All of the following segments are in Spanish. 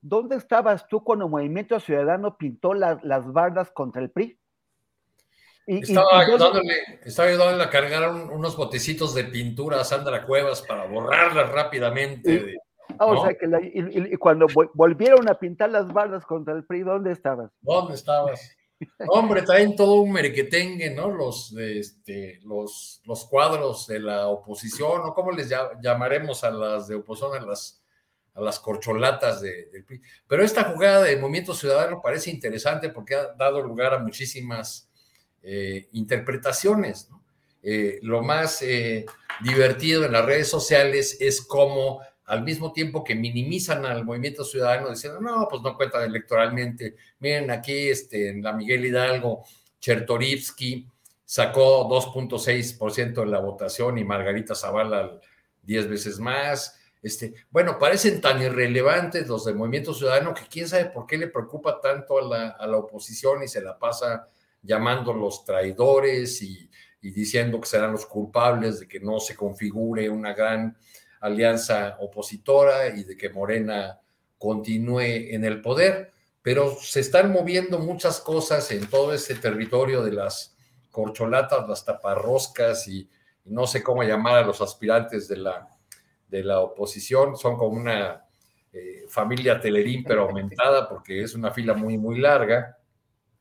¿dónde estabas tú cuando el Movimiento Ciudadano pintó las, las bardas contra el PRI? Y, estaba, y, ayudándole, estaba ayudándole a cargar un, unos botecitos de pintura a Sandra Cuevas para borrarlas rápidamente. Ah. O sea, que la, y, cuando volvieron a pintar las bardas contra el PRI, ¿dónde estabas? ¿Dónde estabas? Hombre, traen todo un merequetengue, ¿no? Los, este, los, los cuadros de la oposición, ¿o cómo les llamaremos a las de oposición, a las, las corcholatas de, del PRI. Pero esta jugada de Movimiento Ciudadano parece interesante porque ha dado lugar a muchísimas eh, interpretaciones. Eh, lo más eh, divertido en las redes sociales es cómo al mismo tiempo que minimizan al movimiento ciudadano diciendo, no, pues no cuentan electoralmente. Miren, aquí este, en la Miguel Hidalgo, Chertorivsky sacó 2.6% de la votación y Margarita Zavala 10 veces más. Este, bueno, parecen tan irrelevantes los del movimiento ciudadano que quién sabe por qué le preocupa tanto a la, a la oposición y se la pasa llamándolos traidores y, y diciendo que serán los culpables de que no se configure una gran alianza opositora y de que Morena continúe en el poder, pero se están moviendo muchas cosas en todo ese territorio de las corcholatas, las taparroscas y no sé cómo llamar a los aspirantes de la, de la oposición, son como una eh, familia telerín, pero aumentada porque es una fila muy, muy larga,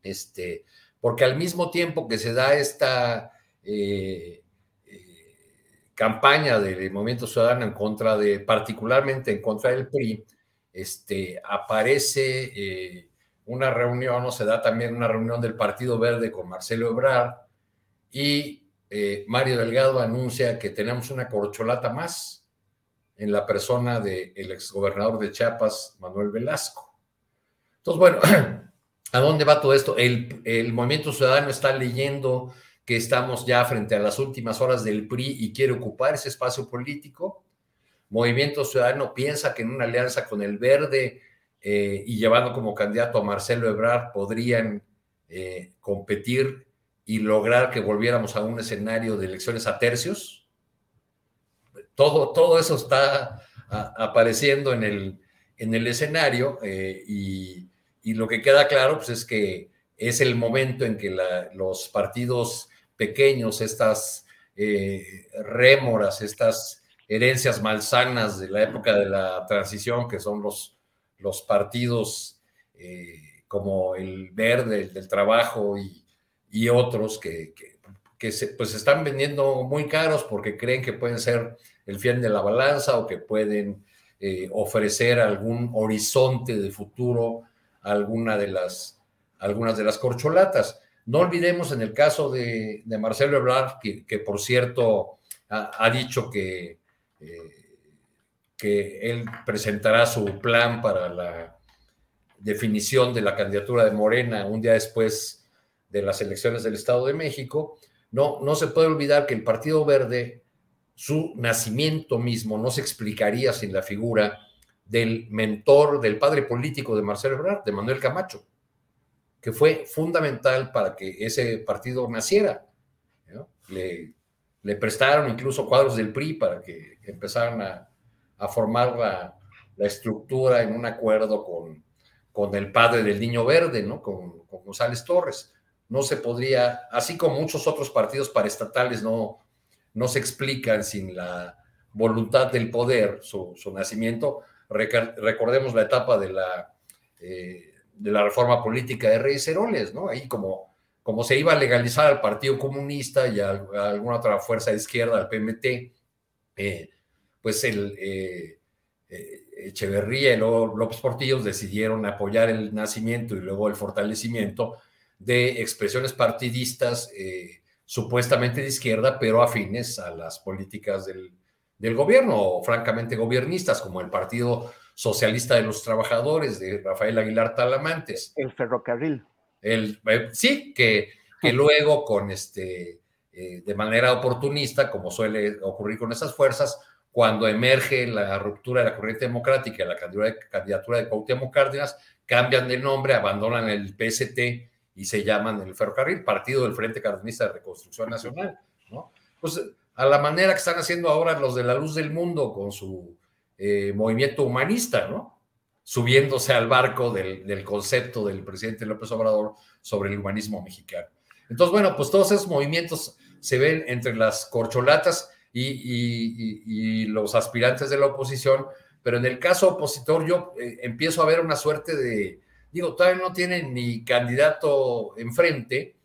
este, porque al mismo tiempo que se da esta... Eh, campaña del Movimiento Ciudadano en contra de, particularmente en contra del PRI, este, aparece eh, una reunión, o se da también una reunión del Partido Verde con Marcelo Ebrard, y eh, Mario Delgado anuncia que tenemos una corcholata más en la persona del de exgobernador de Chiapas, Manuel Velasco. Entonces, bueno, ¿a dónde va todo esto? El, Movimiento Ciudadano está leyendo que estamos ya frente a las últimas horas del PRI y quiere ocupar ese espacio político. Movimiento Ciudadano piensa que en una alianza con el Verde eh, y llevando como candidato a Marcelo Ebrard podrían eh, competir y lograr que volviéramos a un escenario de elecciones a tercios. Todo, todo eso está apareciendo en el, en el escenario eh, y, y, lo que queda claro pues, es que es el momento en que los partidos pequeños, estas eh, rémoras, estas herencias malsanas de la época de la transición, que son los, los partidos eh, como el Verde, el del Trabajo y, y otros que, que, que se, pues están vendiendo muy caros porque creen que pueden ser el fiel de la balanza o que pueden eh, ofrecer algún horizonte de futuro a alguna de las, algunas de las corcholatas. No olvidemos en el caso de, Marcelo Ebrard, que, por cierto ha, ha dicho que, eh, que él presentará su plan para la definición de la candidatura de Morena un día después de las elecciones del Estado de México. No, no se puede olvidar que el Partido Verde, su nacimiento mismo no se explicaría sin la figura del mentor, del padre político de Marcelo Ebrard, de Manuel Camacho que fue fundamental para que ese partido naciera. Le, prestaron incluso cuadros del PRI para que empezaran a, formar la, la estructura en un acuerdo con, con el padre del Niño Verde, ¿no? Con, con González Torres. No se podría, así como muchos otros partidos paraestatales no, no se explican sin la voluntad del poder, su, nacimiento. Recordemos la etapa de la, eh, de la reforma política de Reyes Heroles, ¿no? Ahí como, como se iba a legalizar al Partido Comunista y a, alguna otra fuerza de izquierda, al PMT, eh, pues el eh, Echeverría y luego López Portillos decidieron apoyar el nacimiento y luego el fortalecimiento de expresiones partidistas supuestamente de izquierda, pero afines a las políticas del, del gobierno, o francamente gobiernistas, como el Partido Socialista de los Trabajadores de Rafael Aguilar Talamantes. El ferrocarril. El, eh, sí, que, que luego con este, eh, de manera oportunista, como suele ocurrir con esas fuerzas, cuando emerge la ruptura de la corriente democrática, la candidatura de Cuauhtémoc Cárdenas, cambian de nombre, abandonan el PST y se llaman el ferrocarril, Partido del Frente Cardenista de Reconstrucción Nacional, ¿no? Pues a la manera que están haciendo ahora los de la luz del mundo con su eh, movimiento humanista, ¿no? Subiéndose al barco del, concepto del presidente López Obrador sobre el humanismo mexicano. Entonces, bueno, pues todos esos movimientos se ven entre las corcholatas y, los aspirantes de la oposición, pero en el caso opositor yo eh, empiezo a ver una suerte de, digo, todavía no tienen ni candidato enfrente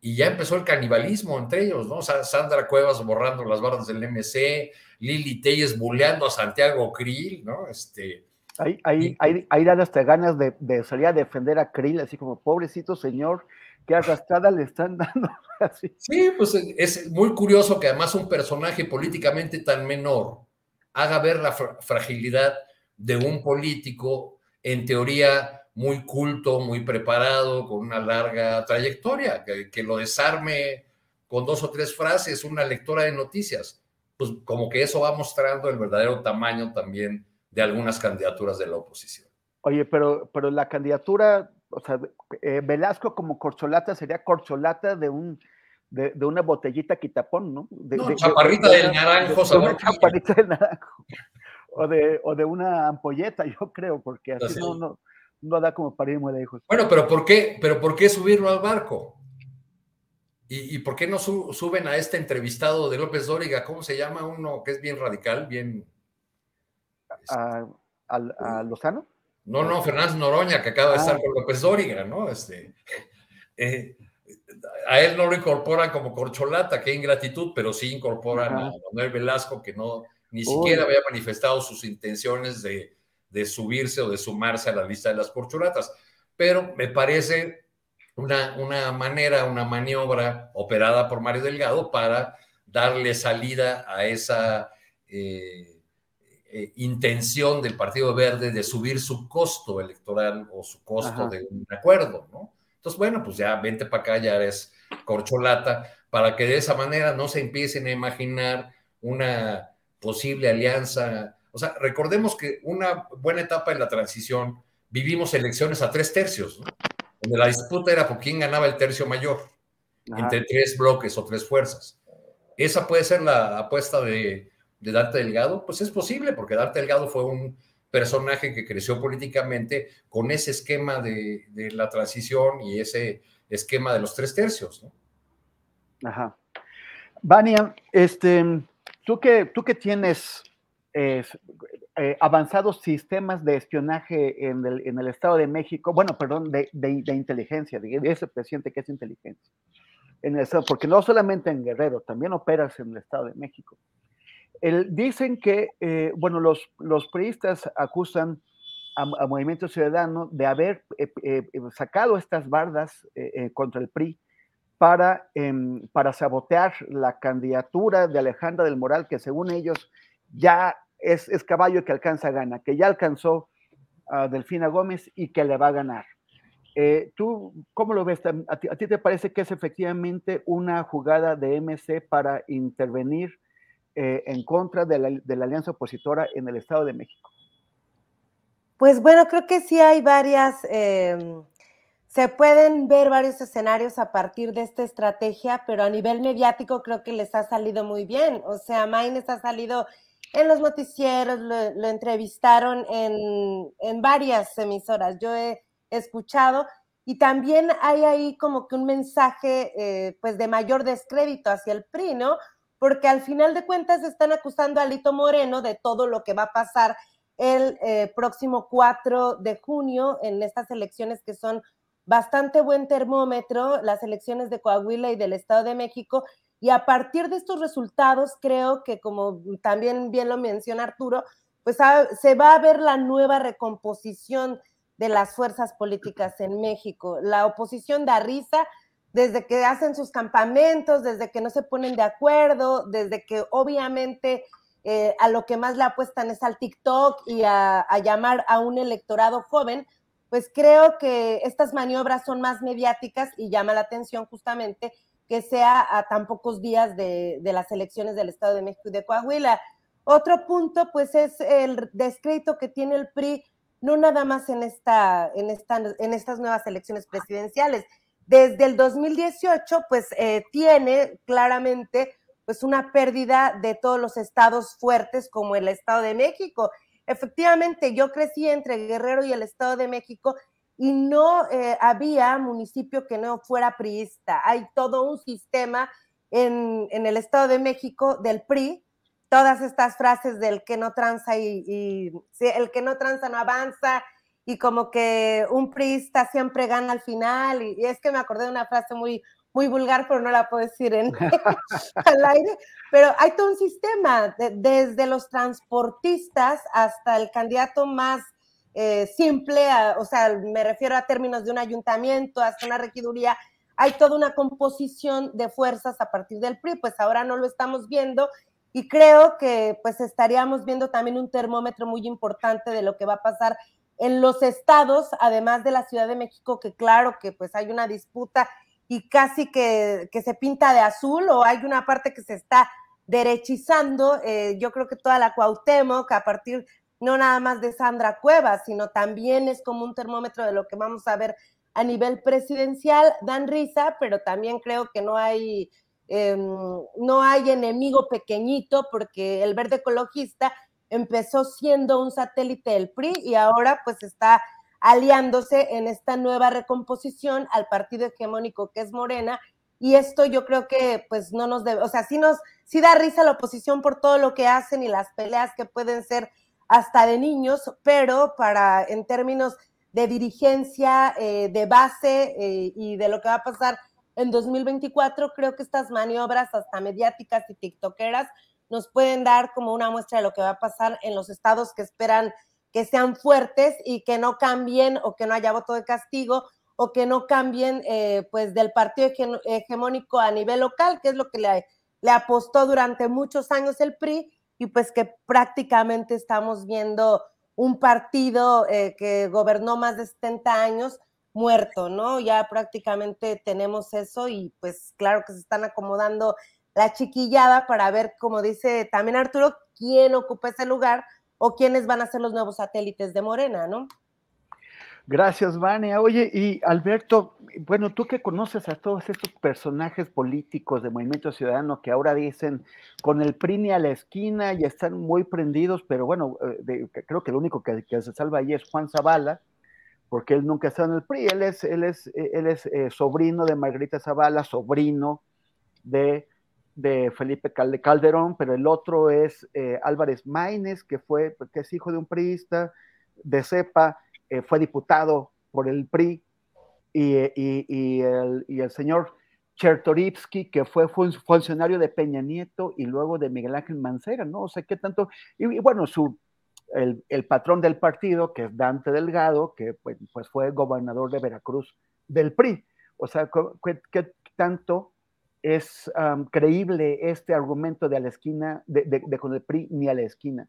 y ya empezó el canibalismo entre ellos, ¿no? Sandra Cuevas borrando las barras del MC, Lili Telles buleando a Santiago Krill, ¿no? Este, hay, hay, hay, hay hasta ganas de, de, salir a defender a Krill, así como, pobrecito señor, qué arrastrada le están dando. Sí, pues es muy curioso que además un personaje políticamente tan menor haga ver la fragilidad de un político, en teoría muy culto, muy preparado, con una larga trayectoria, que, lo desarme con dos o tres frases, una lectora de noticias. Pues como que eso va mostrando el verdadero tamaño también de algunas candidaturas de la oposición. Oye, pero, pero la candidatura, o sea, eh, Velasco como corcholata sería corcholata de un de, una botellita quitapón, ¿no? De, no, chaparrita del naranjo. chaparrita del naranjo. O de, o de una ampolleta, yo creo, porque así, no, no, no da como para ir muy lejos. Bueno, pero ¿por qué, pero ¿por qué subirlo al barco? ¿Y, por qué no suben a este entrevistado de López Dóriga? ¿Cómo se llama uno que es bien radical, bien... ¿A, Lozano? No, no, Fernández Noroña, que acaba de estar ah. con López Dóriga, ¿no? Este, eh, a él no lo incorporan como corcholata, qué ingratitud, pero sí incorporan a Manuel Velasco, que no ni siquiera había manifestado sus intenciones de, de subirse o de sumarse a la lista de las corcholatas. Pero me parece una, una manera, una maniobra operada por Mario Delgado para darle salida a esa eh, eh, intención del Partido Verde de subir su costo electoral o su costo de un acuerdo, ¿no? Entonces, bueno, pues ya vente para acá, ya eres corcholata, para que de esa manera no se empiecen a imaginar una posible alianza o sea, recordemos que una buena etapa en la transición vivimos elecciones a tres tercios, donde la disputa era por quién ganaba el tercio mayor, entre tres bloques o tres fuerzas. ¿Esa puede ser la apuesta de, Dante Delgado? Pues es posible, porque Dante Delgado fue un personaje que creció políticamente con ese esquema de, la transición y ese esquema de los tres tercios. Ajá. Vania, este, tú que, tú que tienes eh, avanzados sistemas de espionaje en el, en el, Estado de México, bueno, perdón, de, de, inteligencia, de, ese presidente que es inteligencia. En el estado, porque no solamente en Guerrero, también operas en el Estado de México. El, dicen que, eh, bueno, los, los priistas acusan a, Movimiento Ciudadano de haber eh, sacado estas bardas contra el PRI para, em, para sabotear la candidatura de Alejandra del Moral, que según ellos ya es, caballo que alcanza gana, que ya alcanzó a Delfina Gómez y que le va a ganar. Eh, ¿Tú cómo lo ves? ¿A ti, te parece que es efectivamente una jugada de MC para intervenir eh, en contra de la, alianza opositora en el Estado de México? Pues bueno, creo que sí hay varias, em, se pueden ver varios escenarios a partir de esta estrategia, pero a nivel mediático creo que les ha salido muy bien. O sea, Maines ha salido en los noticieros, lo, entrevistaron en, en, varias emisoras, yo he escuchado, y también hay ahí como que un mensaje eh, pues de mayor descrédito hacia el PRI, ¿no? Porque al final de cuentas están acusando a Lito Moreno de todo lo que va a pasar el eh, próximo 4 de junio en estas elecciones que son bastante buen termómetro, las elecciones de Coahuila y del Estado de México, y a partir de estos resultados, creo que como también bien lo menciona Arturo, pues se va a ver la nueva recomposición de las fuerzas políticas en México. La oposición da risa desde que hacen sus campamentos, desde que no se ponen de acuerdo, desde que obviamente eh, a lo que más le apuestan es al TikTok y a, llamar a un electorado joven, pues creo que estas maniobras son más mediáticas y llama la atención justamente que sea a tan pocos días de, las elecciones del Estado de México y de Coahuila. Otro punto, pues, es el descrédito que tiene el PRI, no nada más en, esta, en, en estas nuevas elecciones presidenciales. Desde el 2018, pues, eh, tiene claramente pues una pérdida de todos los estados fuertes como el Estado de México. Efectivamente, yo crecí entre Guerrero y el Estado de México y no eh, había municipio que no fuera priista. Hay todo un sistema en, el Estado de México del PRI, todas estas frases del que no tranza y, el que no tranza no avanza y como que un priista siempre gana al final y, es que me acordé de una frase muy muy vulgar, pero no la puedo decir en al aire, pero hay todo un sistema, desde los transportistas hasta el candidato más eh, simple, o sea, me refiero a términos de un ayuntamiento, hasta una regiduría, hay toda una composición de fuerzas a partir del PRI, pues ahora no lo estamos viendo y creo que pues estaríamos viendo también un termómetro muy importante de lo que va a pasar en los estados, además de la Ciudad de México, que claro que pues hay una disputa y casi que, que se pinta de azul o hay una parte que se está derechizando, eh, yo creo que toda la Cuauhtémoc a partir no nada más de Sandra Cuevas, sino también es como un termómetro de lo que vamos a ver a nivel presidencial. Dan risa, pero también creo que no hay, em, no hay enemigo pequeñito porque el verde ecologista empezó siendo un satélite del PRI y ahora pues está aliándose en esta nueva recomposición al partido hegemónico que es Morena. Y esto yo creo que pues no nos debe, o sea, sí nos, sí da risa la oposición por todo lo que hacen y las peleas que pueden ser hasta de niños, pero para en términos de dirigencia, eh, de base eh, y de lo que va a pasar en 2024, creo que estas maniobras hasta mediáticas y tiktokeras nos pueden dar como una muestra de lo que va a pasar en los estados que esperan que sean fuertes y que no cambien o que no haya voto de castigo o que no cambien eh, pues del partido hegemónico a nivel local, que es lo que le, le apostó durante muchos años el PRI y pues que prácticamente estamos viendo un partido eh, que gobernó más de 70 años muerto, ¿no? Ya prácticamente tenemos eso y pues claro que se están acomodando la chiquillada para ver, como dice también Arturo, quién ocupa ese lugar o quiénes van a ser los nuevos satélites de Morena, ¿no? Gracias, Vania. Oye, y Alberto, bueno, tú que conoces a todos estos personajes políticos de Movimiento Ciudadano que ahora dicen con el PRI a la esquina y están muy prendidos, pero bueno, eh, creo que el único que, se salva ahí es Juan Zavala, porque él nunca está en el PRI, él es, él es, él es eh, sobrino de Margarita Zavala, sobrino de, de Felipe Calderón, pero el otro es eh, Álvarez Maínez, que fue, que es hijo de un priista de cepa eh, fue diputado por el PRI, y, el, señor Chertorivsky, que fue funcionario de Peña Nieto y luego de Miguel Ángel Mancera, ¿no? O sea, qué tanto, y, bueno, su, el, patrón del partido, que es Dante Delgado, que pues, pues fue gobernador de Veracruz del PRI. O sea, ¿qué, tanto es creíble este argumento de a la esquina, de, de, con el PRI ni a la esquina?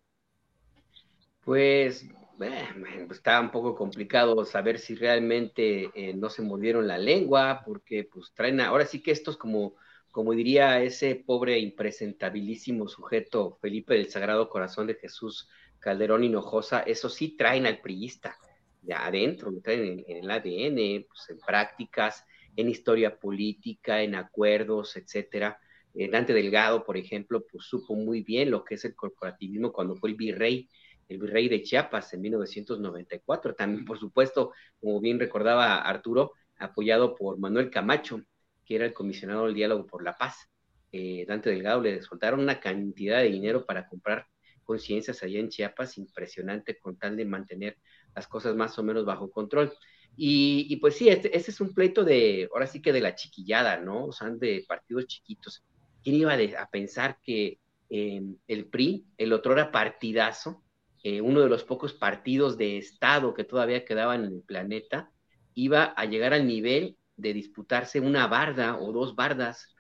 Pues eh, pues un poco complicado saber si realmente eh, no se mordieron la lengua, porque pues traen, ahora sí que estos como, como diría ese pobre impresentabilísimo sujeto Felipe del Sagrado Corazón de Jesús Calderón Hinojosa, eso sí traen al priista de adentro, traen en, el ADN, pues en prácticas, en historia política, en acuerdos, etcétera. Eh, Dante Delgado, por ejemplo, pues supo muy bien lo que es el corporativismo cuando fue el virrey, el virrey de Chiapas en 1994. También, por supuesto, como bien recordaba Arturo, apoyado por Manuel Camacho, que era el comisionado del diálogo por la paz. Eh, Dante Delgado le soltaron una cantidad de dinero para comprar conciencias allá en Chiapas, impresionante, con tal de mantener las cosas más o menos bajo control. Y, pues sí, este, este, es un pleito de, ahora sí que de la chiquillada, ¿no? O sea, de partidos chiquitos. ¿Quién iba a pensar que em, el PRI, el otro era partidazo, eh, uno de los pocos partidos de Estado que todavía quedaban en el planeta, iba a llegar al nivel de disputarse una barda o dos bardas?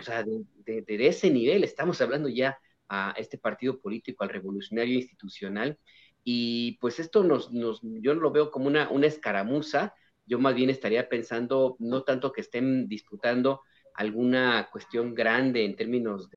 O sea, de, de ese nivel estamos hablando ya a este partido político, al revolucionario institucional, y pues esto nos, nos yo lo veo como una, una escaramuza, yo más bien estaría pensando no tanto que estén disputando alguna cuestión grande en términos de...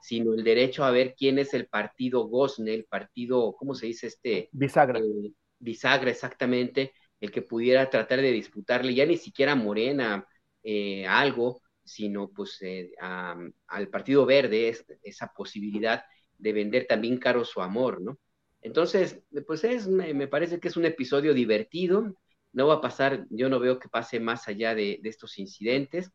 Sino el derecho a ver quién es el partido Gosne, el partido, ¿cómo se dice este? Bisagra. Eh, bisagra, exactamente, el que pudiera tratar de disputarle ya ni siquiera a Morena eh, algo, sino pues eh, al Partido Verde esa posibilidad de vender también caro su amor, ¿no? Entonces, pues es, me, parece que es un episodio divertido, no va a pasar, yo no veo que pase más allá de, de estos incidentes.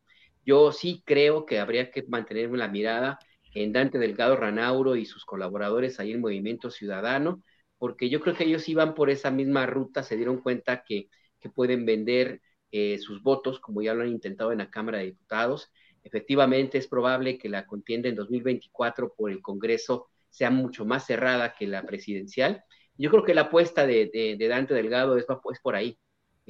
Yo sí creo que habría que mantener la mirada en Dante Delgado Ranauro y sus colaboradores ahí en Movimiento Ciudadano, porque yo creo que ellos iban por esa misma ruta, se dieron cuenta que, pueden vender eh, sus votos, como ya lo han intentado en la Cámara de Diputados. Efectivamente, es probable que la contienda en 2024 por el Congreso sea mucho más cerrada que la presidencial. Yo creo que la apuesta de, Dante Delgado es, por ahí,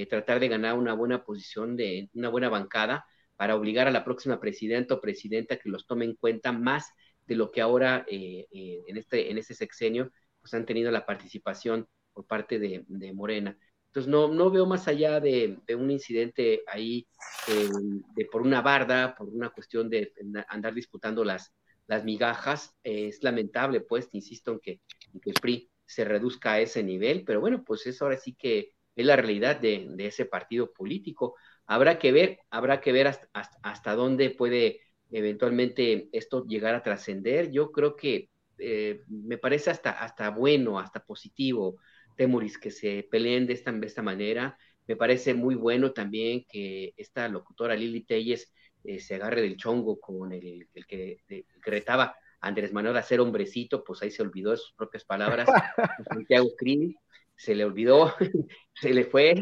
tratar de ganar una buena posición, de una buena bancada, para obligar a la próxima presidenta o presidenta que los tome en cuenta más de lo que ahora eh, eh, en, este, en este sexenio pues han tenido la participación por parte de, Morena. Entonces no, no veo más allá de, un incidente ahí eh, de por una barda, por una cuestión de andar disputando las, las migajas. es lamentable, pues, insisto en que, el PRI se reduzca a ese nivel, pero bueno, pues eso ahora sí que es la realidad de ese partido político. Habrá que ver, habrá que ver hasta, hasta, dónde puede eventualmente esto llegar a trascender. Yo creo que eh, me parece hasta, hasta bueno, hasta positivo, Temuris, que se peleen de esta, de esta manera. Me parece muy bueno también que esta locutora Lili Telles eh, se agarre del chongo con el, que, retaba a Andrés Manuel a ser hombrecito, pues ahí se olvidó de sus propias palabras. Santiago Crini se le olvidó, se le fue,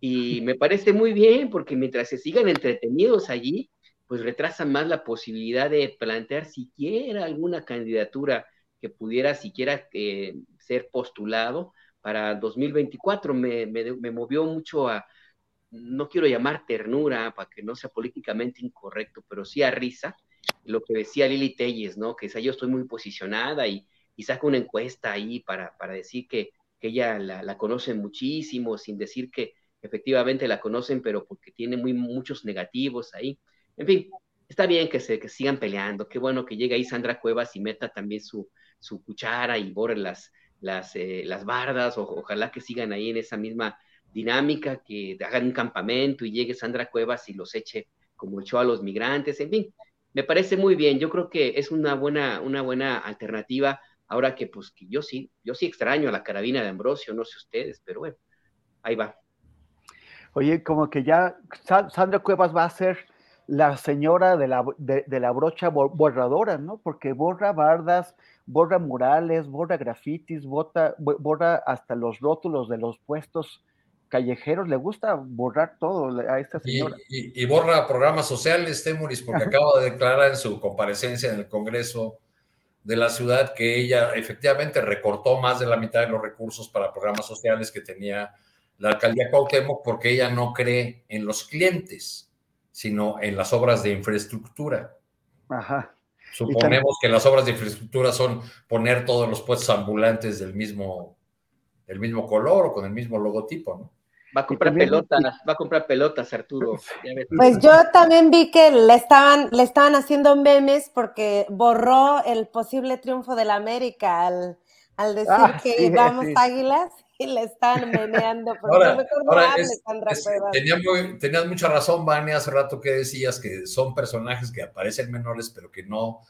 y me parece muy bien porque mientras se sigan entretenidos allí, pues retrasan más la posibilidad de plantear siquiera alguna candidatura que pudiera siquiera eh, ser postulado para 2024. Me, me, movió mucho a, no quiero llamar ternura para que no sea políticamente incorrecto, pero sí a risa, lo que decía Lili Telles, ¿no? Que yo estoy muy posicionada y, y saca una encuesta ahí para, para decir que, que ella la, la conoce muchísimo, sin decir que efectivamente la conocen, pero porque tiene muy, muchos negativos ahí. En fin, está bien que se que sigan peleando, qué bueno que llegue ahí Sandra Cuevas y meta también su, su cuchara y borre las, las, eh, las bardas, ojalá que sigan ahí en esa misma dinámica, que hagan un campamento y llegue Sandra Cuevas y los eche como echó a los migrantes, en fin, me parece muy bien, yo creo que es una buena, una buena alternativa, ahora que pues que yo sí, yo sí extraño a la carabina de Ambrosio, no sé ustedes, pero bueno, ahí va. Oye, como que ya Sandra Cuevas va a ser la señora de la, de, la brocha borradora, ¿no? Porque borra bardas, borra murales, borra grafitis, borra hasta los rótulos de los puestos callejeros, le gusta borrar todo a esta señora. Y, borra programas sociales, Temuris, porque acaba de declarar en su comparecencia en el Congreso de la ciudad que ella efectivamente recortó más de la mitad de los recursos para programas sociales que tenía la alcaldía Cuauhtémoc porque ella no cree en los clientes, sino en las obras de infraestructura. Ajá. Suponemos que las obras de infraestructura son poner todos los puestos ambulantes del mismo, del mismo color o con el mismo logotipo, ¿no? Va a comprar pelotas, va a comprar pelotas, Arturo. Pues yo también vi que le estaban, le estaban haciendo memes porque borró el posible triunfo de la América al, al decir ah, que vamos águilas y le están meneando. Ahora, ahora es, tenías mucha razón, Vania, hace rato que decías que son personajes que aparecen menores, pero que no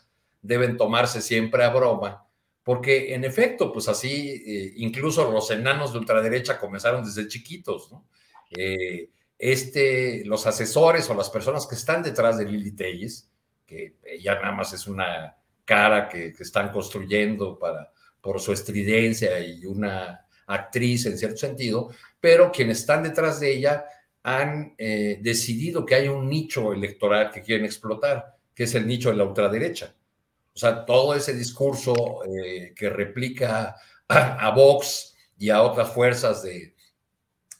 deben tomarse siempre a broma, porque en efecto, pues así, eh, incluso los enanos de ultraderecha comenzaron desde chiquitos, ¿no? Eh, este, los asesores o las personas que están detrás de Lili Telles, que ya nada más es una cara que, que están construyendo para, por su estridencia y una actriz en cierto sentido, pero quienes están detrás de ella han eh, decidido que hay un nicho electoral que quieren explotar, que es el nicho de la ultraderecha. O sea, todo ese discurso eh, que replica a, Vox y a otras fuerzas de,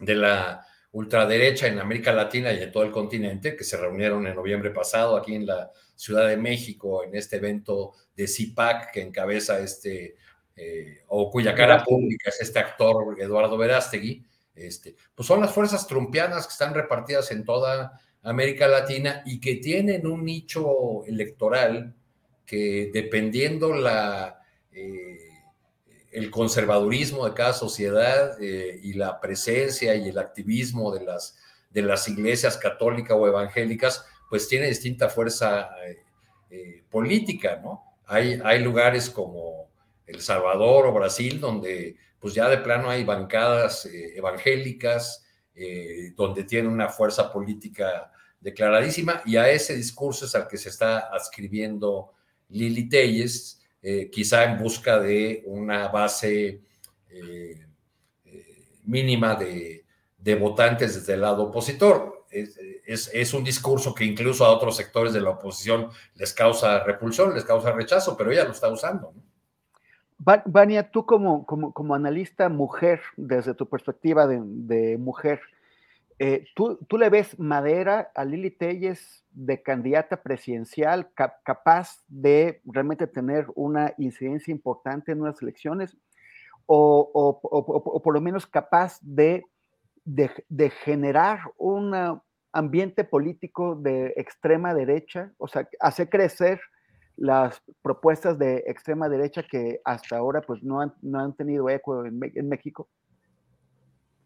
de la ultraderecha en América Latina y en todo el continente, que se reunieron en noviembre pasado aquí en la Ciudad de México, en este evento de CIPAC que encabeza este eh, o cuya cara pública es este actor Eduardo Verástegui, este, pues son las fuerzas trumpianas que están repartidas en toda América Latina y que tienen un nicho electoral que dependiendo la, eh, el conservadurismo de cada sociedad eh, y la presencia y el activismo de las, de las iglesias católicas o evangélicas, pues tiene distinta fuerza política, ¿no? Hay, hay lugares como el Salvador o Brasil, donde pues ya de plano hay bancadas eh, evangélicas, eh, donde tiene una fuerza política declaradísima, y a ese discurso es al que se está adscribiendo Lili Telles, eh, quizá en busca de una base mínima de, votantes desde el lado opositor. Es, un discurso que incluso a otros sectores de la oposición les causa repulsión, les causa rechazo, pero ella lo está usando. Vania, tú como, como, analista mujer, desde tu perspectiva de, mujer, eh, ¿tú, le ves madera a Lili Telles de candidata presidencial capaz de realmente tener una incidencia importante en unas elecciones? O, por lo menos capaz de, de, generar un ambiente político de extrema derecha, o sea, hacer crecer las propuestas de extrema derecha que hasta ahora pues no han, no han tenido eco en, México?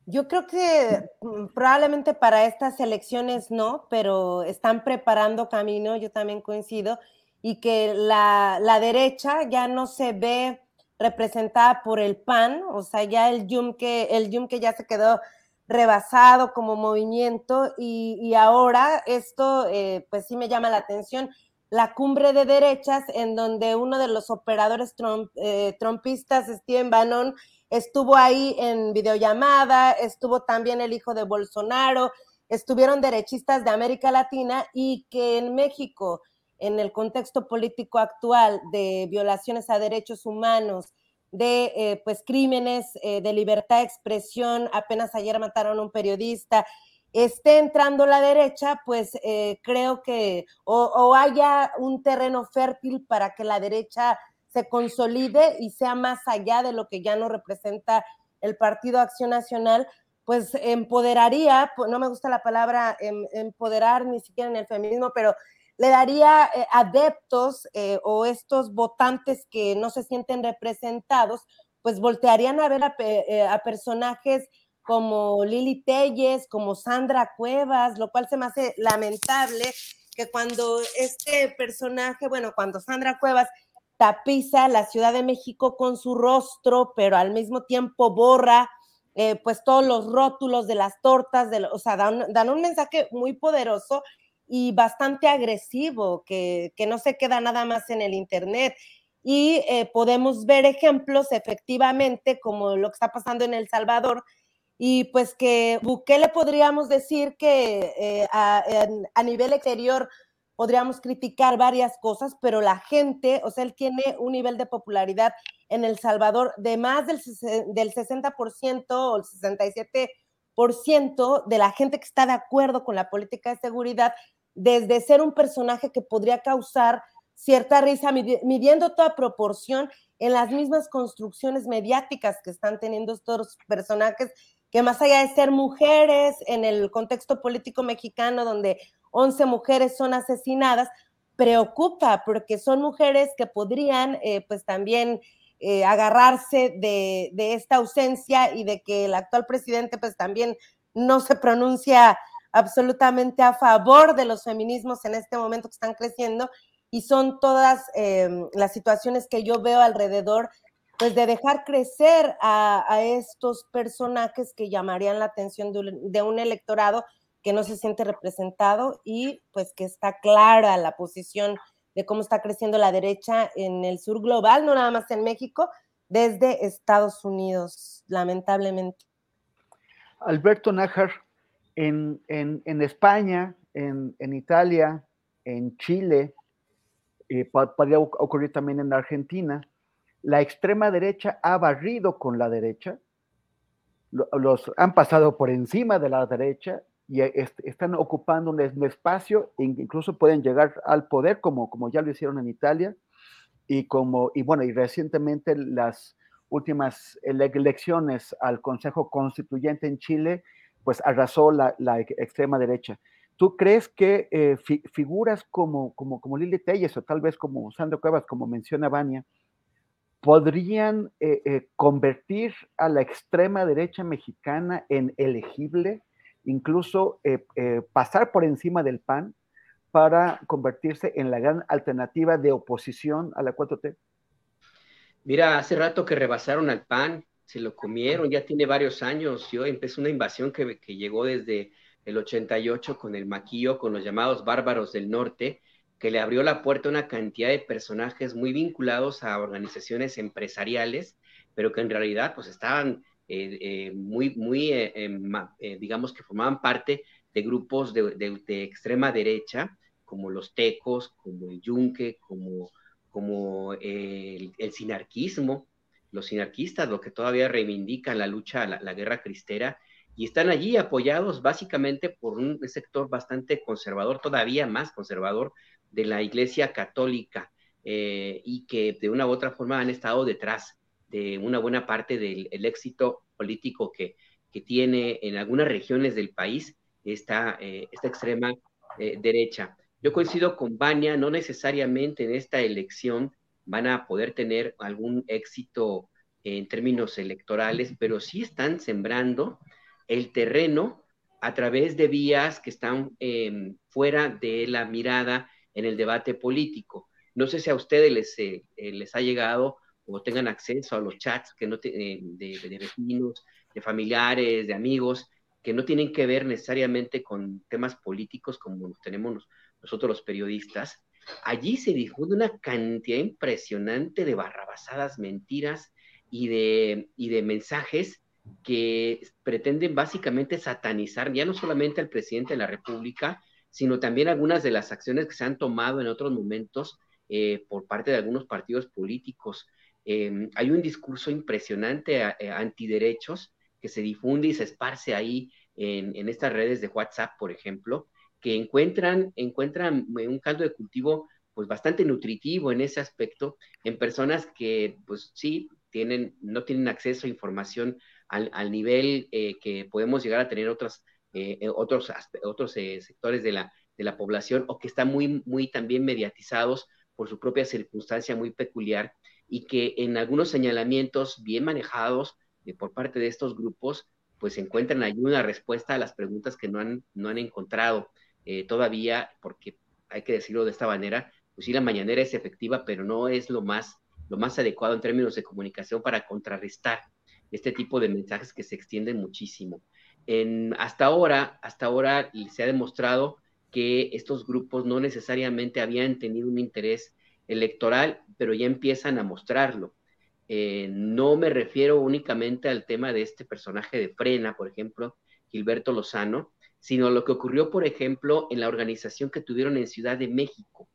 Yo creo que mm, probablemente para estas elecciones no, pero están preparando camino, yo también coincido, y que la, la derecha ya no se ve representada por el PAN, o sea, ya el yunque, el ya se quedó rebasado como movimiento y, y ahora esto eh, pues sí me llama la atención la cumbre de derechas, en donde uno de los operadores eh, trompistas, Steven Bannon, estuvo ahí en videollamada, estuvo también el hijo de Bolsonaro, estuvieron derechistas de América Latina y que en México, en el contexto político actual de violaciones a derechos humanos, de eh, pues crímenes eh, de libertad de expresión, apenas ayer mataron a un periodista, esté entrando la derecha, pues eh, creo que o, haya un terreno fértil para que la derecha se consolide y sea más allá de lo que ya no representa el Partido Acción Nacional, pues empoderaría, no me gusta la palabra em, empoderar ni siquiera en el feminismo, pero le daría eh, adeptos eh, o estos votantes que no se sienten representados, pues voltearían a ver a personajes como Lili Telles, como Sandra Cuevas, lo cual se me hace lamentable que cuando este personaje, bueno, cuando Sandra Cuevas tapiza la Ciudad de México con su rostro, pero al mismo tiempo borra eh, pues todos los rótulos de las tortas, de, o sea, dan, dan, un mensaje muy poderoso y bastante agresivo, que, que, no se queda nada más en el Internet. Y eh, podemos ver ejemplos efectivamente como lo que está pasando en El Salvador, y pues que Bukele podríamos decir que eh, a, a, nivel exterior podríamos criticar varias cosas, pero la gente, o sea, él tiene un nivel de popularidad en El Salvador de más del, del 60% o el 67% de la gente que está de acuerdo con la política de seguridad, desde ser un personaje que podría causar cierta risa, midiendo toda proporción en las mismas construcciones mediáticas que están teniendo estos personajes, que más allá de ser mujeres en el contexto político mexicano, donde 11 mujeres son asesinadas, preocupa porque son mujeres que podrían eh, pues también eh, agarrarse de, de, esta ausencia y de que el actual presidente pues también no se pronuncia absolutamente a favor de los feminismos en este momento que están creciendo. Y son todas eh, las situaciones que yo veo alrededor pues de dejar crecer a, estos personajes que llamarían la atención de un, de un electorado que no se siente representado y pues que está clara la posición de cómo está creciendo la derecha en el sur global, no nada más en México, desde Estados Unidos, lamentablemente. Alberto Nájar, en, en, en España, en, en, Italia, en Chile, eh, podría ocurrir también en Argentina, la extrema derecha ha barrido con la derecha, los han pasado por encima de la derecha y están ocupando un, espacio e incluso pueden llegar al poder como, como ya lo hicieron en Italia y como y bueno y recientemente las últimas elecciones al Consejo Constituyente en Chile pues arrasó la, extrema derecha. ¿Tú crees que eh, fi, figuras como, como, como Lili Telles o tal vez como Sandro Cuevas, como menciona Vania, podrían eh, eh, convertir a la extrema derecha mexicana en elegible incluso eh, eh, pasar por encima del PAN para convertirse en la gran alternativa de oposición a la 4T? Mira, hace rato que rebasaron al PAN, se lo comieron, ya tiene varios años. Yo empecé una invasión que, que llegó desde el 88 con el maquillo, con los llamados bárbaros del norte, que le abrió la puerta a una cantidad de personajes muy vinculados a organizaciones empresariales, pero que en realidad pues estaban eh, eh, muy, muy eh, digamos que formaban parte de grupos de, de, extrema derecha, como los tecos, como el yunque, como, como el, el, sinarquismo, los sinarquistas, lo que todavía reivindican la lucha, la, la guerra cristera, y están allí apoyados básicamente por un sector bastante conservador, todavía más conservador, de la Iglesia Católica, y que de una u otra forma han estado detrás de una buena parte del éxito político que, que, tiene en algunas regiones del país esta, eh, esta extrema eh, derecha. Yo coincido con Bania, no necesariamente en esta elección van a poder tener algún éxito en términos electorales, pero sí están sembrando el terreno a través de vías que están eh, fuera de la mirada en el debate político. No sé si a ustedes les, eh, les ha llegado o tengan acceso a los chats que no eh, de, de, vecinos, de familiares, de amigos, que no tienen que ver necesariamente con temas políticos como los tenemos nosotros los periodistas. Allí se difunde una cantidad impresionante de barrabasadas, mentiras y de, y de mensajes que pretenden básicamente satanizar ya no solamente al presidente de la República, sino también algunas de las acciones que se han tomado en otros momentos eh, por parte de algunos partidos políticos. Eh, hay un discurso impresionante a, eh, antiderechos que se difunde y se esparce ahí en, en, estas redes de WhatsApp, por ejemplo, que encuentran, encuentran un caldo de cultivo pues bastante nutritivo en ese aspecto, en personas que pues sí tienen, no tienen acceso a información al, al nivel eh, que podemos llegar a tener otras, eh, eh otros, otros eh, sectores de la, de la población o que están muy, muy también mediatizados por su propia circunstancia muy peculiar y que en algunos señalamientos bien manejados eh, por parte de estos grupos, pues encuentran ahí una respuesta a las preguntas que no han, no han encontrado eh, todavía, porque hay que decirlo de esta manera, pues sí, la mañanera es efectiva, pero no es lo más, lo más adecuado en términos de comunicación para contrarrestar este tipo de mensajes que se extienden muchísimo. En, hasta ahora, hasta ahora se ha demostrado que estos grupos no necesariamente habían tenido un interés electoral, pero ya empiezan a mostrarlo. Eh, no me refiero únicamente al tema de este personaje de Frena, por ejemplo, Gilberto Lozano, sino lo que ocurrió, por ejemplo, en la organización que tuvieron en Ciudad de México,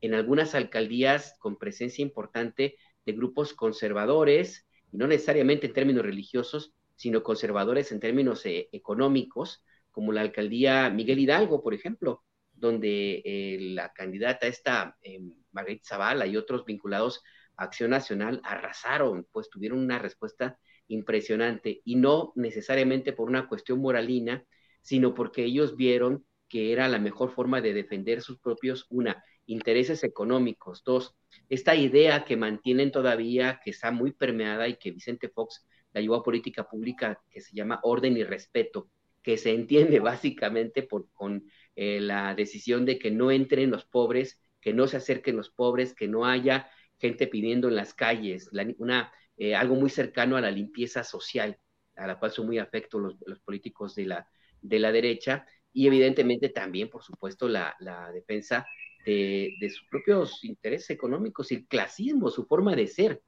en algunas alcaldías con presencia importante de grupos conservadores, y no necesariamente en términos religiosos, sino conservadores en términos eh, económicos, como la alcaldía Miguel Hidalgo, por ejemplo, donde eh, la candidata esta, eh, Margarita Zavala y otros vinculados a Acción Nacional arrasaron, pues tuvieron una respuesta impresionante. Y no necesariamente por una cuestión moralina, sino porque ellos vieron que era la mejor forma de defender sus propios, una, intereses económicos, dos, esta idea que mantienen todavía, que está muy permeada y que Vicente Fox la llevó a política pública, que se llama orden y respeto, que se entiende básicamente por, con eh, la decisión de que no entren los pobres, que no se acerquen los pobres, que no haya gente pidiendo en las calles, una, eh, algo muy cercano a la limpieza social, a la cual son muy afectos los, los políticos de la, de la derecha, y evidentemente también, por supuesto, la, la defensa de, de, sus propios intereses económicos y el clasismo, su forma de ser,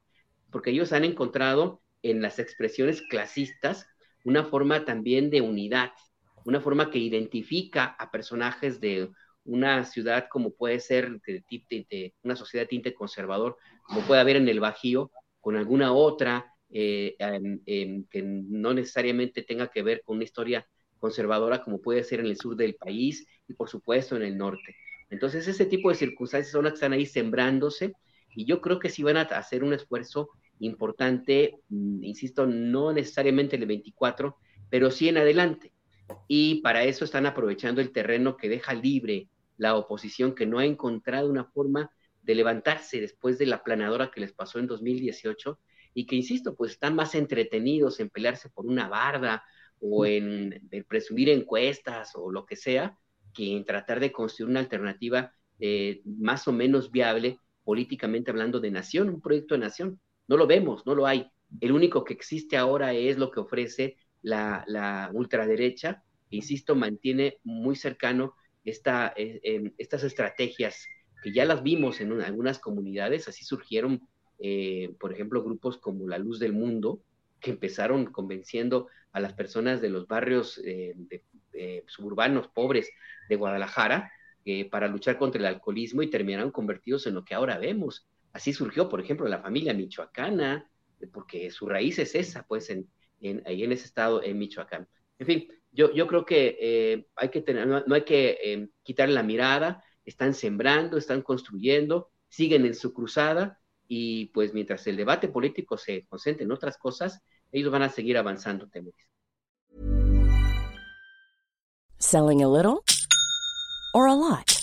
porque ellos han encontrado en las expresiones clasistas una forma también de unidad, una forma que identifica a personajes de una ciudad como puede ser de, una sociedad de tinte conservador, como puede haber en el Bajío, con alguna otra eh, que no necesariamente tenga que ver con una historia conservadora como puede ser en el sur del país y por supuesto en el norte. Entonces ese tipo de circunstancias son las que están ahí sembrándose y yo creo que sí van a hacer un esfuerzo importante, mm, insisto, no necesariamente el 24, pero sí en adelante. Y para eso están aprovechando el terreno que deja libre la oposición, que no ha encontrado una forma de levantarse después de la planadora que les pasó en 2018 y que, insisto, pues están más entretenidos en pelearse por una barda o en, presumir encuestas o lo que sea, que en tratar de construir una alternativa eh, más o menos viable políticamente hablando de nación, un proyecto de nación. No lo vemos, no lo hay. El único que existe ahora es lo que ofrece la, ultraderecha, insisto, mantiene muy cercano esta, eh, estas estrategias que ya las vimos en algunas comunidades, así surgieron, eh, por ejemplo, grupos como La Luz del Mundo, que empezaron convenciendo a las personas de los barrios eh, suburbanos pobres de Guadalajara para luchar contra el alcoholismo y terminaron convertidos en lo que ahora vemos, Así surgió, por ejemplo, la familia michoacana, porque su raíz es esa, pues, en, ahí en ese estado, en Michoacán. En fin, yo, yo creo que eh, hay que tener, no, hay que eh, quitar la mirada, están sembrando, están construyendo, siguen en su cruzada y pues mientras el debate político se concentre en otras cosas, ellos van a seguir avanzando, Temoris. Selling a little or a lot?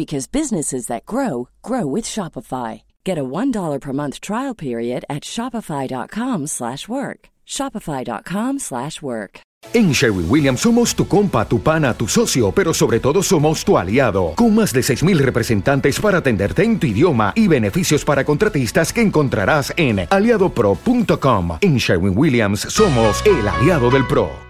because businesses that grow grow with Shopify. Get a $1 per month trial period at shopify.com/work. shopify.com/work. En Sherwin Williams somos tu compa, tu pana, tu socio, pero sobre todo somos tu aliado, con más de 6000 representantes para atenderte en tu idioma y beneficios para contratistas que encontrarás en aliadopro.com. En Sherwin Williams somos el aliado del pro.